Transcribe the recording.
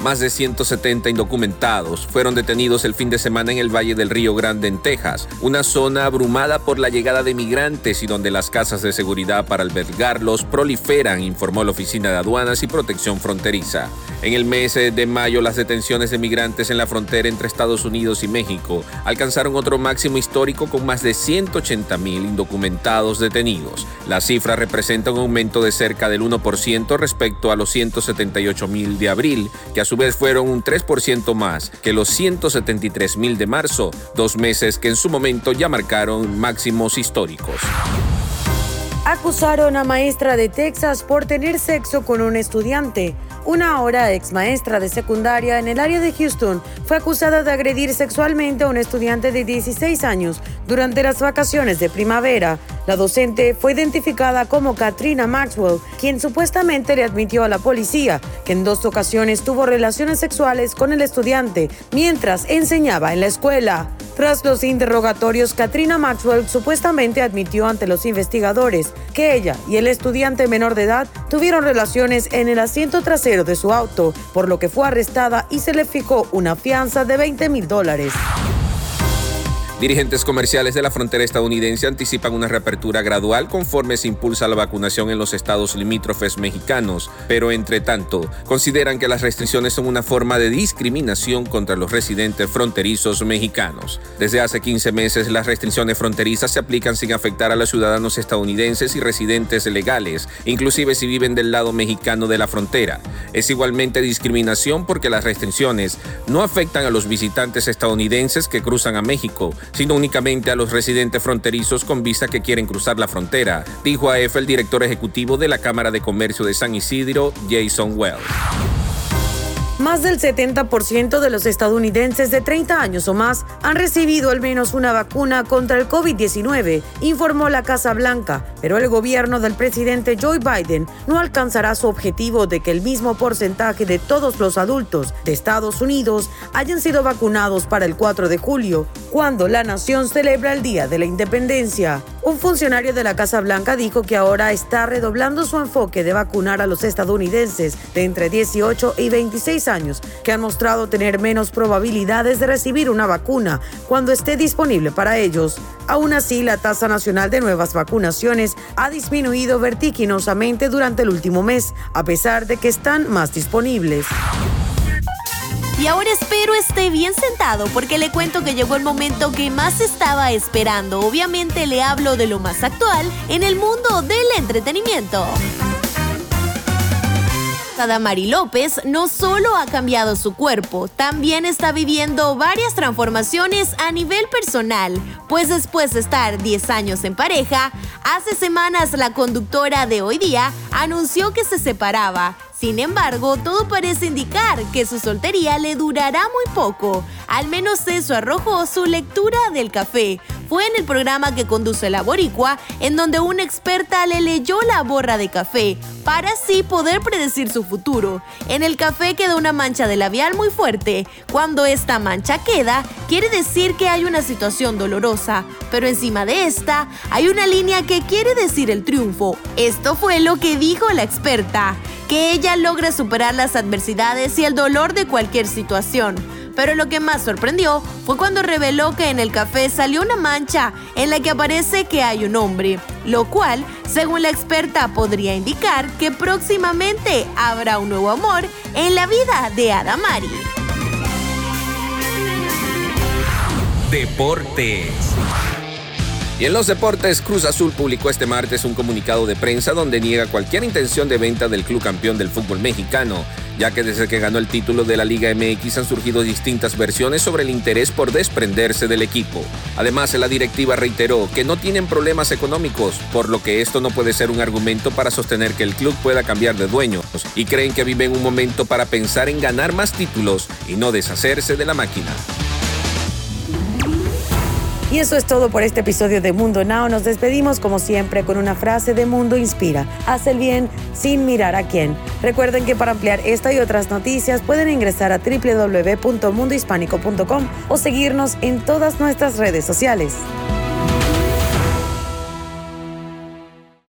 Más de 170 indocumentados fueron detenidos el fin de semana en el Valle del Río Grande, en Texas, una zona abrumada por la llegada de migrantes y donde las casas de seguridad para albergarlos proliferan, informó la Oficina de Aduanas y Protección Fronteriza. En el mes de mayo, las detenciones de migrantes en la frontera entre Estados Unidos y México alcanzaron otro máximo histórico con más de 180 mil indocumentados detenidos. La cifra representa un aumento de cerca del 1% respecto a los 178 mil de abril, que a su vez fueron un 3% más que los 173 mil de marzo, dos meses que en su momento ya marcaron máximos históricos. Acusaron a maestra de Texas por tener sexo con un estudiante. Una ahora ex maestra de secundaria en el área de Houston fue acusada de agredir sexualmente a un estudiante de 16 años durante las vacaciones de primavera. La docente fue identificada como Katrina Maxwell, quien supuestamente le admitió a la policía que en dos ocasiones tuvo relaciones sexuales con el estudiante mientras enseñaba en la escuela. Tras los interrogatorios, Katrina Maxwell supuestamente admitió ante los investigadores que ella y el estudiante menor de edad tuvieron relaciones en el asiento trasero de su auto, por lo que fue arrestada y se le fijó una fianza de 20 mil dólares. Dirigentes comerciales de la frontera estadounidense anticipan una reapertura gradual conforme se impulsa la vacunación en los estados limítrofes mexicanos, pero entre tanto, consideran que las restricciones son una forma de discriminación contra los residentes fronterizos mexicanos. Desde hace 15 meses, las restricciones fronterizas se aplican sin afectar a los ciudadanos estadounidenses y residentes legales, inclusive si viven del lado mexicano de la frontera. Es igualmente discriminación porque las restricciones no afectan a los visitantes estadounidenses que cruzan a México, sino únicamente a los residentes fronterizos con visa que quieren cruzar la frontera, dijo a EFE el director ejecutivo de la Cámara de Comercio de San Isidro, Jason Wells. Más del 70% de los estadounidenses de 30 años o más han recibido al menos una vacuna contra el COVID-19, informó la Casa Blanca, pero el gobierno del presidente Joe Biden no alcanzará su objetivo de que el mismo porcentaje de todos los adultos de Estados Unidos hayan sido vacunados para el 4 de julio, cuando la nación celebra el Día de la Independencia. Un funcionario de la Casa Blanca dijo que ahora está redoblando su enfoque de vacunar a los estadounidenses de entre 18 y 26 años que han mostrado tener menos probabilidades de recibir una vacuna cuando esté disponible para ellos. Aún así, la tasa nacional de nuevas vacunaciones ha disminuido vertiginosamente durante el último mes, a pesar de que están más disponibles. Y ahora espero esté bien sentado porque le cuento que llegó el momento que más estaba esperando. Obviamente le hablo de lo más actual en el mundo del entretenimiento. Mari López no solo ha cambiado su cuerpo, también está viviendo varias transformaciones a nivel personal, pues después de estar 10 años en pareja, hace semanas la conductora de hoy día anunció que se separaba sin embargo, todo parece indicar que su soltería le durará muy poco. Al menos eso arrojó su lectura del café. Fue en el programa que conduce la boricua, en donde una experta le leyó la borra de café, para así poder predecir su futuro. En el café queda una mancha de labial muy fuerte. Cuando esta mancha queda, quiere decir que hay una situación dolorosa, pero encima de esta hay una línea que quiere decir el triunfo. Esto fue lo que dijo la experta que ella logre superar las adversidades y el dolor de cualquier situación. Pero lo que más sorprendió fue cuando reveló que en el café salió una mancha en la que aparece que hay un hombre, lo cual, según la experta, podría indicar que próximamente habrá un nuevo amor en la vida de Adamari. Deportes. Y en los deportes, Cruz Azul publicó este martes un comunicado de prensa donde niega cualquier intención de venta del club campeón del fútbol mexicano, ya que desde que ganó el título de la Liga MX han surgido distintas versiones sobre el interés por desprenderse del equipo. Además, la directiva reiteró que no tienen problemas económicos, por lo que esto no puede ser un argumento para sostener que el club pueda cambiar de dueños, y creen que viven un momento para pensar en ganar más títulos y no deshacerse de la máquina. Y eso es todo por este episodio de Mundo Now. Nos despedimos como siempre con una frase de Mundo Inspira. Haz el bien sin mirar a quién. Recuerden que para ampliar esta y otras noticias pueden ingresar a www.mundohispánico.com o seguirnos en todas nuestras redes sociales.